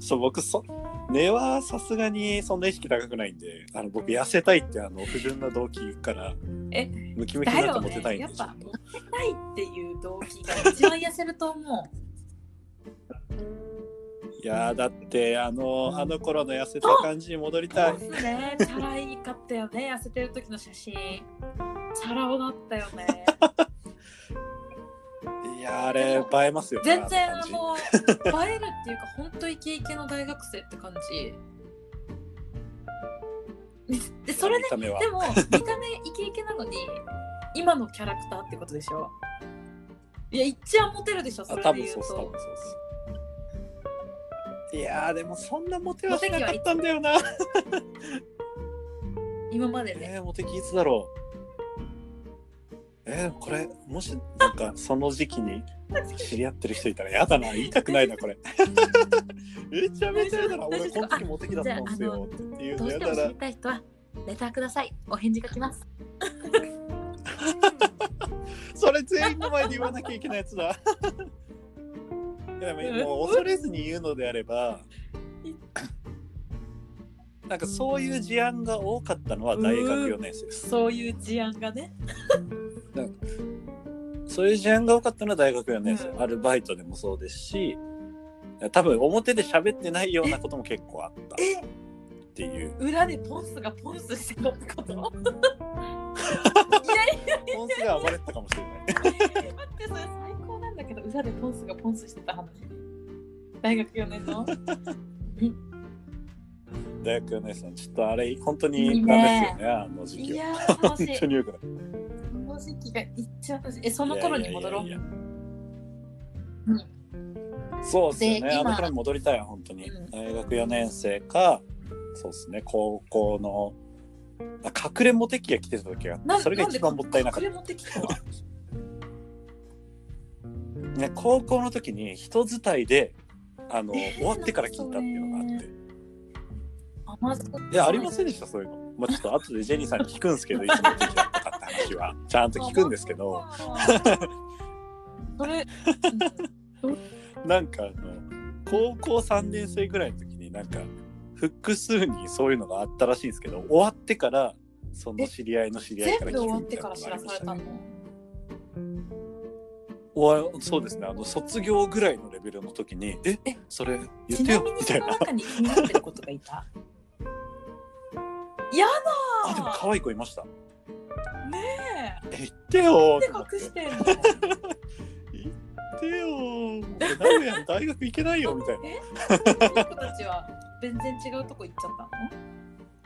そう僕そ根はさすがにそんな意識高くないんであの僕痩せたいってあの不純な動機からえムキムキになってたいんでね。やっぱちょモテたいっていう動機が一番痩せると思う。いやーだってあのあの頃の痩せた感じに戻りたい。そうですね。チャラいかったよね。痩せてる時の写真。チャラ男だったよね いやーあれ映えますよね全然ああの映えるっていうか本当イケイケの大学生って感じ。でそれで見た目は。でも見た目イケイケなのに今のキャラクターってことでしょ？いや一番モテるでしょそあれで言う多分そうっす多分とそうっす。いやーでもそんなモテはしなかったんだよな。今までね。えー、モテ期いつだろうえー、これもしなんかその時期に知り合ってる人いたらやだな。言いたくないなこれ。めちゃめちゃやだな。俺この時モテ期だったんですよっていうどうしても知のやだな。りたい人はレターください。お返事が来ます。それ全員の前で言わなきゃいけないやつだ。でももう恐れずに言うのであればなんかそういう事案が多かったのは大学4年生です。そういう事案がねそういう事案が多かったのは大学4年生、うん。アルバイトでもそうですし多分表で喋ってないようなことも結構あった。っえていう。裏でポンスがポンスしてたってこと 本数が暴れてたかもしれない。待ってそれ最高なんだけど裏でポンスがポンスしてた話。大学4年の？大学4年生の。ちょっとあれ本当いにいダメですねよねあの時い期は本当によくない時期が一番えその頃に戻ろういや。いやいやいやう。ん。そうですよね。あの頃に戻りたいわ本当に、うん。大学4年生かそうですね。高校のあ隠れモテ期が来てた時があそれが一番もったいなかった。ね、高校の時に人伝いであの、えー終わってから聞いたっていうのがあって。あまずいやありませんでしたそういうの、まあ、ちょっと後でジェニーさんに聞くんですけどいつモテ期だったか話はちゃんと聞くんですけど。それ、なんかあの高校3年生ぐらいの時になんか複数にそういうのがあったらしいんですけど終わってからその知り合いの知り合いから全部終わっ聞くみたいなてから知らされたの？終わそうですね。あの卒業ぐらいのレベルの時に「ええそれ言ちってよ」なみたいな。いた？やあでも可愛い子いました。だねえ。言ってよえと思って隠してんの？言ってよもうダメやん大学行けないよみたいな。え？その子たちは全然違うとこ行っちゃったの？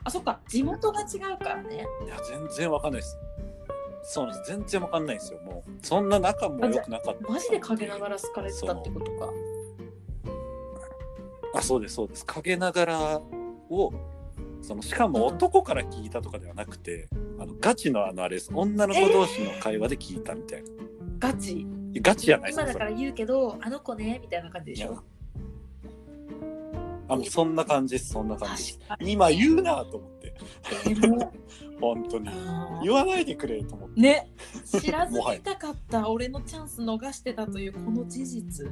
あそっか。地元が違うからね。いや全然わかんないです。そうなんです。全然わかんないんですよ。もうそんな仲も良くなかった。マジで陰ながら好かれてたってことか。あそうですそうです。陰ながらを好そのしかも男から聞いたとかではなくて、あのガチのあのあれです。女の子同士の会話で聞いたみたいな、ガチ？ガチじゃないです今だから言うけどあの子ねみたいな感じでしょ？あもうそんな感じです。そんな感じ確かに。今言うなと思って。本当に。あー。言わないでくれと思って。ね。知らずにいたかった。俺のチャンス逃してたというこの事実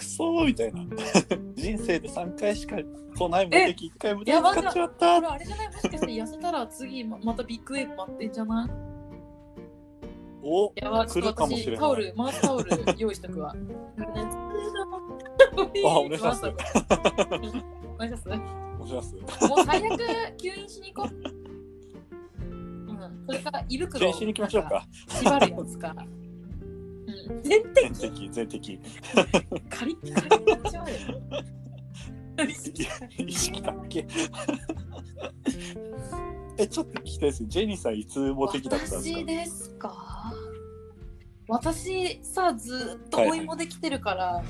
クソーみたいな。人生で3回しか来ない無敵1回無敵やば使っちまった。あれじゃない？もしかして痩せたら次ままたビッグウェーブ待ってんじゃない？おやば来るかもしれない。私タオル、マウスタオル用意しとくわ。あお願いします。お願いします。お願いします。もう最悪、吸引しに行こう。うん、それから胃袋検視に行きましょうか縛るやつか。うん、全全敵全敵カリッカリッなっちゃうよ。意識だっけ。えちょっと聞きたいです。ジェニーさんいつモテ期だったんですか？私ですか？私さずっと追いもできてるから、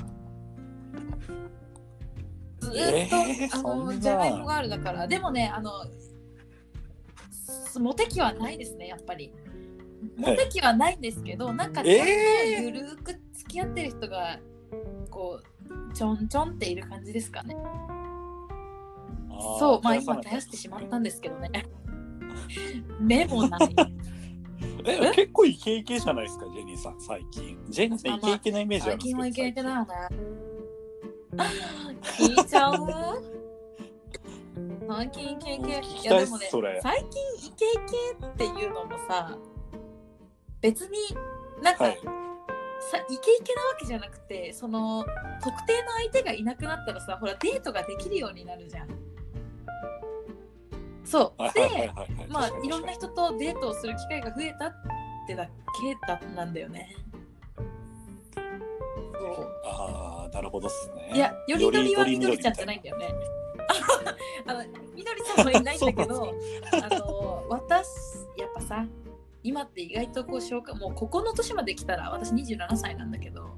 ずっと、えーあのじゃがいもガールだから。でもねあのすモテ期はないですねやっぱりモテ期はないんですけど、なんかちょっとえーゆるーく付き合ってる人がこうちょんちょんっている感じですかね。そうまあ今絶やしてしまったんですけどね。目もない。え結構イケイケじゃないですかジェニーさん最近。ジェニーさんイケイケなイメージあるんですけど最近はいけいけだよね聞いちゃう。最近イケイケ。いっすもね最近イケイケっていうのもさ別になんか、はい。さイケイケなわけじゃなくてその特定の相手がいなくなったらさほらデートができるようになるじゃん。そう。はいで、まあいろんな人とデートをする機会が増えたってだけだなんだよね。そう。ああなるほどっすね。いや、よりどりはみよどりちゃんじゃないんだよね。あの、みどりちゃんはいないんだけど、あの、私、やっぱさ、今って意外とこう紹介、もうここの年まで来たら、私27歳なんだけど、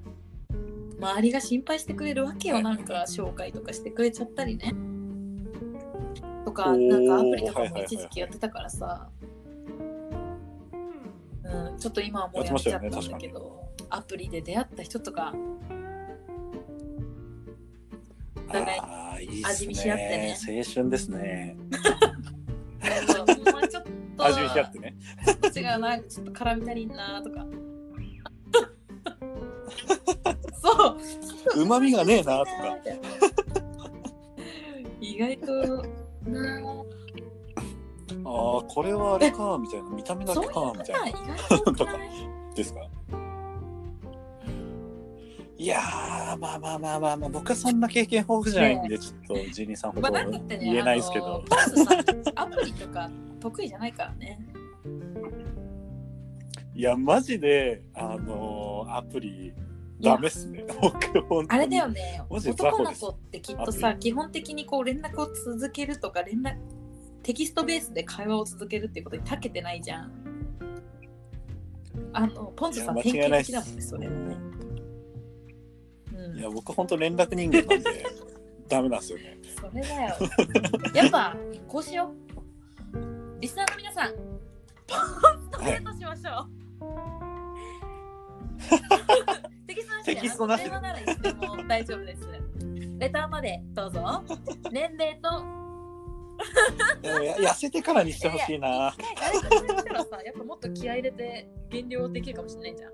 周りが心配してくれるわけよ、なんか紹介とかしてくれちゃったりね。とか、なんかアプリとかも一時期やってたからさ、うん、ちょっと今はもうやっちゃったんだけど、アプリで出会った人とか、お互い味見し合ってね。青春ですね 味見し合ってね。違うなちょっと絡み足りんなとか。そう。うまみがねえなとか。意外となああこれはあれかみたいな見た目だけかみたい意な。外と多くないですか？いやーまあまあまあまあまあ僕はそんな経験豊富じゃないんでちょっとジェニーさんほまあど言えないですけど。あのポンスさんアプリとか得意じゃないからね。いやマジであのーアプリダメっすね。あれだよね。男の子ってきっとさ基本的にこう連絡を続けるとか連絡テキストベースで会話を続けるっていうことに長けてないじゃん。あのポンズさん典型的だもんねそれね。うん。いや僕本当連絡人間なんでダメなんですよね。それだよ。やっぱ、こうしよう。リスナーの皆さん、ポンとデートしましょう。テキストなしでテキストなしらいつでも大丈夫です。レターまでどうぞ。年齢と、痩せてからにしてほしいな一回誰かに来たらさ、やっぱもっと気合い入れて減量できるかもしれないじゃん。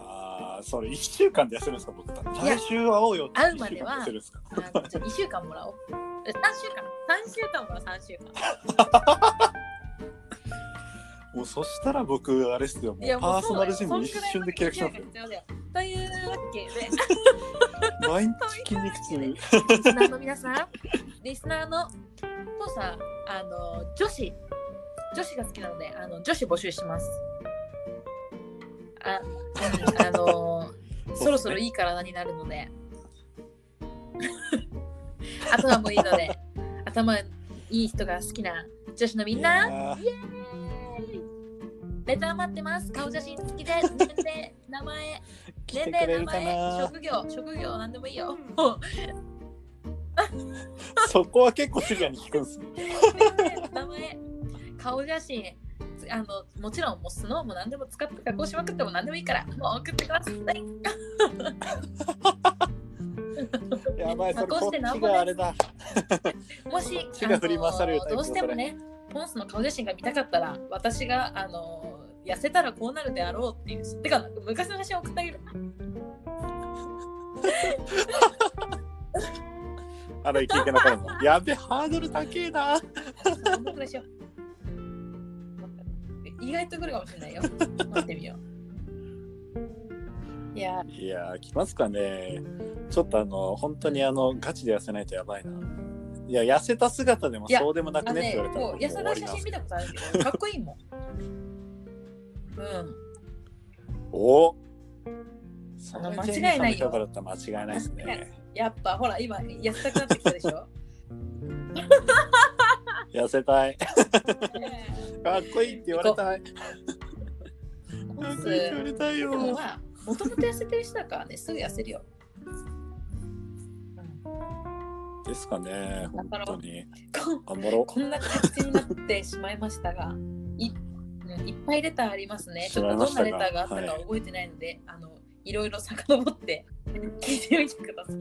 あーそれ1週間で痩せるんですか僕いや来週会おうよって会うまでは1週間で痩せるんですかあのじゃあ2週間もらおう。3週間。3週間もらおう、3週間。もうそしたら僕あれっすよ。もうパーソナルジム一瞬で契約します。よそんくらいの勢いが必要だよ。というわけで、毎日筋肉痛。リスナーの皆さん、リスナーの、もうさ、あの、女子、女子が好きなので、あの女子募集します。あ、うん、あの、そろそろいい体になるので、頭もいいので、頭いい人が好きな女子のみんな、イエーイ。レター待ってます。顔写真付きで、年齢、名前、年齢、名前、な職業、職業、なんでもいいよ。そこは結構シビアに聞くんです。ね。名前。顔写真。つあのもちろんもうスノーも何でも使って加工しまくっても何でもいいからもう送ってくださいやばい、それこしてなんちがあれだ。もしどうしてもねポンスの顔写真が見たかったら私があの痩せたらこうなるであろうっていうてか昔の写真送ってあげる あら、イケイケな彼も。やべ、ハードル高えな。本当でしょ意外と来るかもしれないよ待ってみよういやいやー、来ますかね。ちょっとあの、本当にあの、ガチで痩せないとやばいな。いや、痩せた姿でもそうでもなくねって言われたらもう痩せた写真見たことあるけどかっこいいもんうん おそれ間違いないだったら間違いないですね。やっぱほら今痩せたくなってきたでしょ？痩せたい。かっこいいって言われたい。かっこいいって言われたいよ。でもともと痩せてる人だからねすぐ痩せるよ、ですかね、本当に。こ頑張ろこんな感じになってしまいましたがいうんいっぱいレターありますねちょっとどんなレターがあったかはい覚えてないので、あのいろいろ遡って聞いてみてください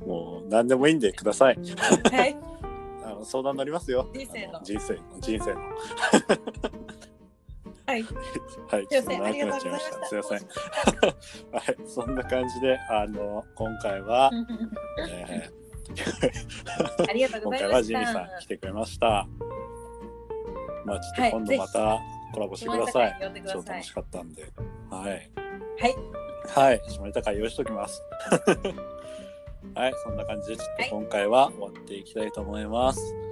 う。もう何でもいいんでください。はいあの相談乗りますよ。人生のあ人生の人生の。はいはい、ちょっと長くなっちゃいました。すいません。はい、そんな感じで、あの、今回は、えありがとうー今回ございましはジミーさんた来てくれました。まあ、ちょっとはい今度またコラボしてください。呼んでください超楽しかったんで。はい。はいはい、下ネタ会用意しときます。はい、そんな感じで、ちょっと今回は終わっていきたいと思います。